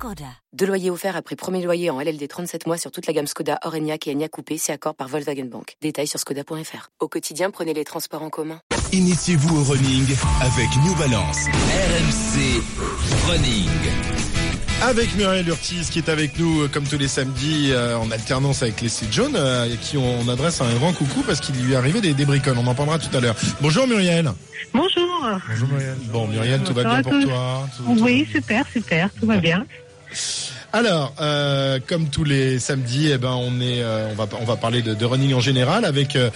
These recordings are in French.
Skoda. Deux loyers offerts après premier loyer en LLD 37 mois sur toute la gamme Skoda, Orenia et Enya Coupé, c'est accord par Volkswagen Bank. Détails sur skoda.fr. Au quotidien, prenez les transports en commun. Initiez-vous au running avec New Balance. RMC Running. Avec Muriel Urtis qui est avec nous euh, comme tous les samedis euh, en alternance avec Leslie John euh, à qui on adresse un grand coucou parce qu'il lui est arrivé des, des bricoles. On en parlera tout à l'heure. Bonjour Muriel. Bonjour. Bonjour Muriel. Bon Muriel, tout va bien pour toi Tout- tout- Oui, super, super, tout va bien. Alors, euh, comme tous les samedis, eh ben on est, euh, on va on va parler de, de running en général avec euh,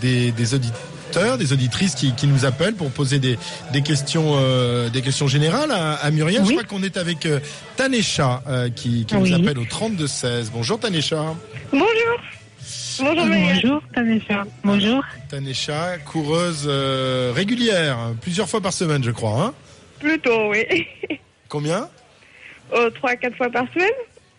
des, des auditeurs, des auditrices qui, qui nous appellent pour poser des, des questions euh, des questions générales à, à Muriel. Je crois qu'on est avec euh, Tanesha euh, qui, qui Oui. nous appelle au 32 16. Bonjour Tanesha. Bonjour. Bonjour Muriel. Bonjour, Tanesha. Bonjour. Tanesha, coureuse euh, régulière, plusieurs fois par semaine, je crois. Hein? Plutôt, oui. Combien? Oh, Trois, quatre fois par semaine.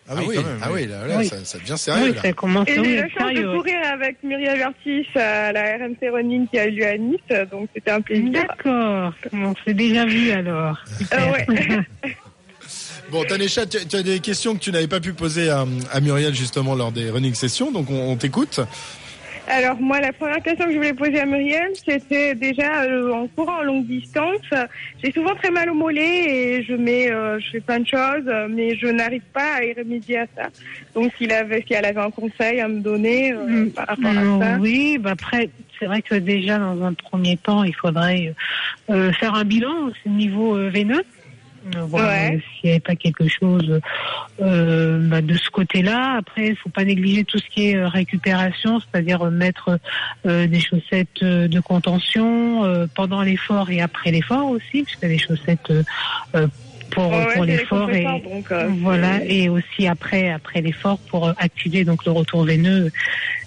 ah, oui, ah oui, là, là, Oui. Ça, ça devient sérieux. Oui, là. ça commence Et à j'ai eu la chance sérieux. de courir avec Muriel Vertis à la RMC Running qui a eu lieu à Nice, donc c'était un plaisir. D'accord. On s'est déjà vu alors. Euh, ouais. Bon, Tanesha, tu, tu as des questions que tu n'avais pas pu poser à, à Muriel justement lors des running sessions, donc on, on t'écoute. Alors moi, la première question que je voulais poser à Muriel, c'était déjà euh, en courant en longue distance, euh, j'ai souvent très mal au mollet et je mets, euh, je fais plein de choses, euh, mais je n'arrive pas à y remédier à ça. Donc s'il avait, si elle avait un conseil à me donner euh, Mm. par rapport à Euh, ça. oui, bah après, c'est vrai que déjà dans un premier temps, il faudrait euh, faire un bilan au niveau euh, veineux. Euh, voir Ouais. euh, s'il n'y avait pas quelque chose euh, bah, de ce côté-là. Après, il faut pas négliger tout ce qui est euh, récupération, c'est-à-dire mettre euh, des chaussettes de contention euh, pendant l'effort et après l'effort aussi, puisque les chaussettes pour, Ouais, pour l'effort et donc, euh, voilà et aussi après après l'effort pour activer donc le retour veineux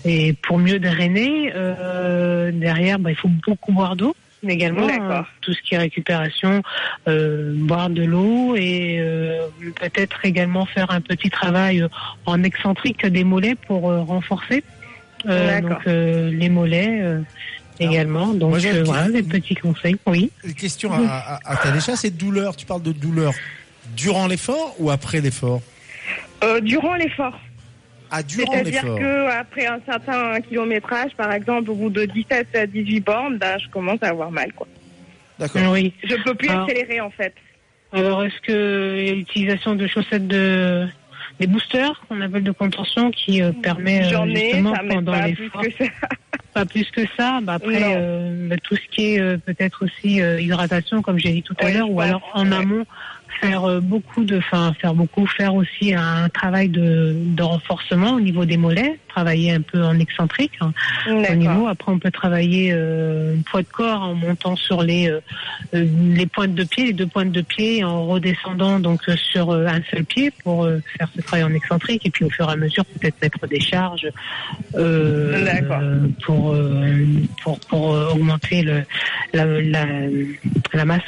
et pour mieux drainer euh, derrière bah, il faut beaucoup boire d'eau également D'accord. hein, tout ce qui est récupération euh, boire de l'eau et euh, peut-être également faire un petit travail euh, en excentrique des mollets pour euh, renforcer euh, donc euh, les mollets euh, également donc moi, euh, voilà des petits conseils oui Une question à, à, à c'est douleur. Tu parles de douleur durant l'effort ou après l'effort? Euh, durant l'effort. Durant C'est-à-dire l'effort. que après un certain kilométrage, par exemple, au bout de 17 à 18 bornes, ben, je commence à avoir mal. Quoi. D'accord. oui Je peux plus Ah. accélérer en fait. Alors, est-ce que il y a l'utilisation de chaussettes de des boosters qu'on appelle de contention qui euh, permet euh, J'en ai, justement ça pendant pas plus l'effort que ça. pas plus que ça? Bah après euh, bah, tout ce qui est euh, peut-être aussi euh, hydratation comme j'ai dit tout à Oui, l'heure ou alors en ouais. amont faire euh, beaucoup de enfin faire beaucoup faire aussi un travail de, de renforcement au niveau des mollets travailler un peu en excentrique hein, au niveau après on peut travailler euh, poids de corps en montant sur les euh, les pointes de pied les deux pointes de pied en redescendant donc sur euh, un seul pied pour faire ce travail en excentrique. Et puis au fur et à mesure peut-être mettre des charges pour, pour pour augmenter le la, la, la masse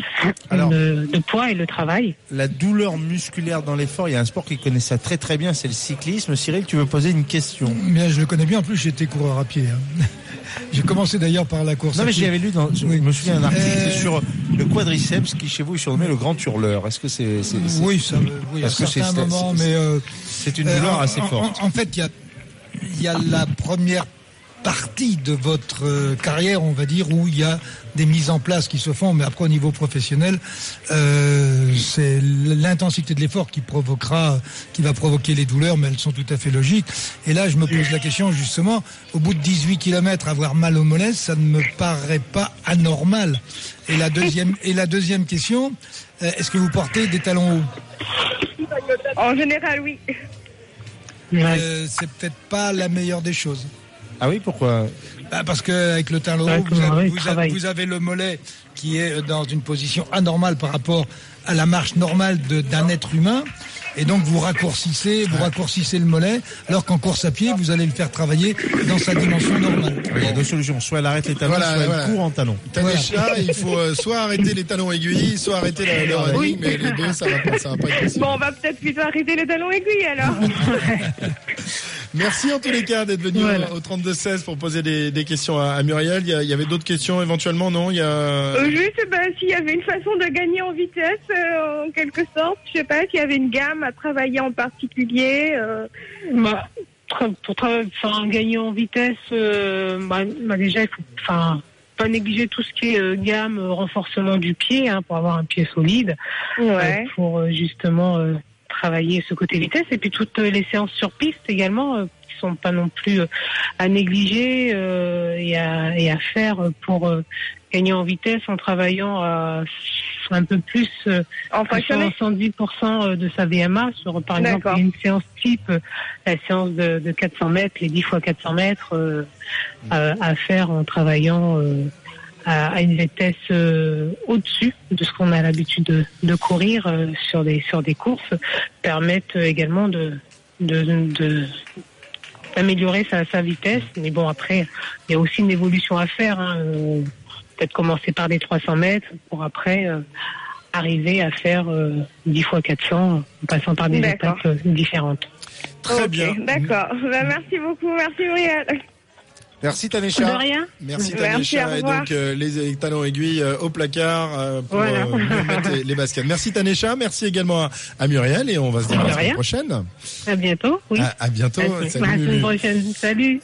Alors- de, de poids et le travail La douleur musculaire dans l'effort, il y a un sport qui connaît ça très très bien, c'est le cyclisme. Cyril, tu veux poser une question? Bien, je le connais bien. En plus, j'étais coureur à pied. hein. J'ai commencé d'ailleurs par la course Non à mais j'avais lu, dans, je Oui. me souviens d'un article Euh, c'est sur le quadriceps qui chez vous est surnommé le grand hurleur. Est-ce que c'est Oui, ça, oui, à Parce que c'est- certains c'est- moments, mais euh, c'est une euh, douleur en- assez forte En, en fait, il y a, il y a la première partie de votre euh, carrière, on va dire, où il y a des mises en place qui se font, mais après au niveau professionnel, euh, c'est l'intensité de l'effort qui provoquera, qui va provoquer les douleurs, mais elles sont tout à fait logiques. Et là, je me pose la question justement, au bout de 18 km, avoir mal au mollet, ça ne me paraît pas anormal. Et la deuxième, et la deuxième question, euh, est-ce que vous portez des talons hauts? En général, oui. Euh, c'est peut-être pas la meilleure des choses. Ah oui, pourquoi Bah, parce que avec le talon haut, vous, avez, mollet, vous avez- travaille. vous avez le mollet qui est dans une position anormale par rapport à la marche normale d'un être humain. et donc vous raccourcissez, vous raccourcissez le mollet, alors qu'en course à pied, vous allez le faire travailler dans sa dimension normale. Il y a deux solutions. Soit elle arrête les talons, Voilà, soit voilà. elle court en talons. Tanesha, il faut euh, soit arrêter les talons aiguilles, soit arrêter le, le running, Oui. mais les deux, ça va pas, ça va pas être possible. Bon, on va peut-être plutôt arrêter les talons aiguilles alors. Merci en tous les cas d'être venu Voilà. au, au 32-16 pour poser des, des questions à, à Muriel. Il y, a- il y avait d'autres questions éventuellement, non? Il y a... Euh, juste, ben, s'il y avait une façon de gagner en vitesse, euh, en quelque sorte, je sais pas, s'il y avait une gamme à travailler en particulier. euh, Bah, tra- pour enfin, gagner en vitesse, euh, bah, bah, déjà, il faut enfin, pas négliger tout ce qui est euh, gamme, renforcement du pied, hein, pour avoir un pied solide, Ouais. euh, pour justement euh, travailler ce côté vitesse. Et puis toutes euh, les séances sur piste également, euh, qui sont pas non plus euh, à négliger euh, et, à, et à faire pour euh, gagner en vitesse en travaillant à un peu plus euh, En fractionné. 110% de sa VMA sur, par exemple, une séance type, euh, la séance de, de 400 mètres, les 10 fois 400 mètres, euh, à, à faire en travaillant euh, à, à une vitesse euh, au-dessus de ce qu'on a l'habitude de, de courir euh, sur des sur des courses, permettent également de de, de- d'améliorer sa, sa vitesse. Mais bon, après, il y a aussi une évolution à faire. hein. Euh, Peut-être commencer par des 300 mètres pour après euh, arriver à faire euh, 10 fois 400 en passant par des D'accord. étapes euh, différentes. Très bien. D'accord. Ben, merci beaucoup. Merci Muriel. Merci De Tanesha. rien. Merci au Et donc euh, les talons aiguilles euh, au placard euh, pour Voilà. euh, mettre les, les baskets. Merci Tanesha. Merci également à, à Muriel et on va se dire à De la semaine prochaine. À bientôt. Oui. À, à bientôt. À la Salut, semaine prochaine. Salut.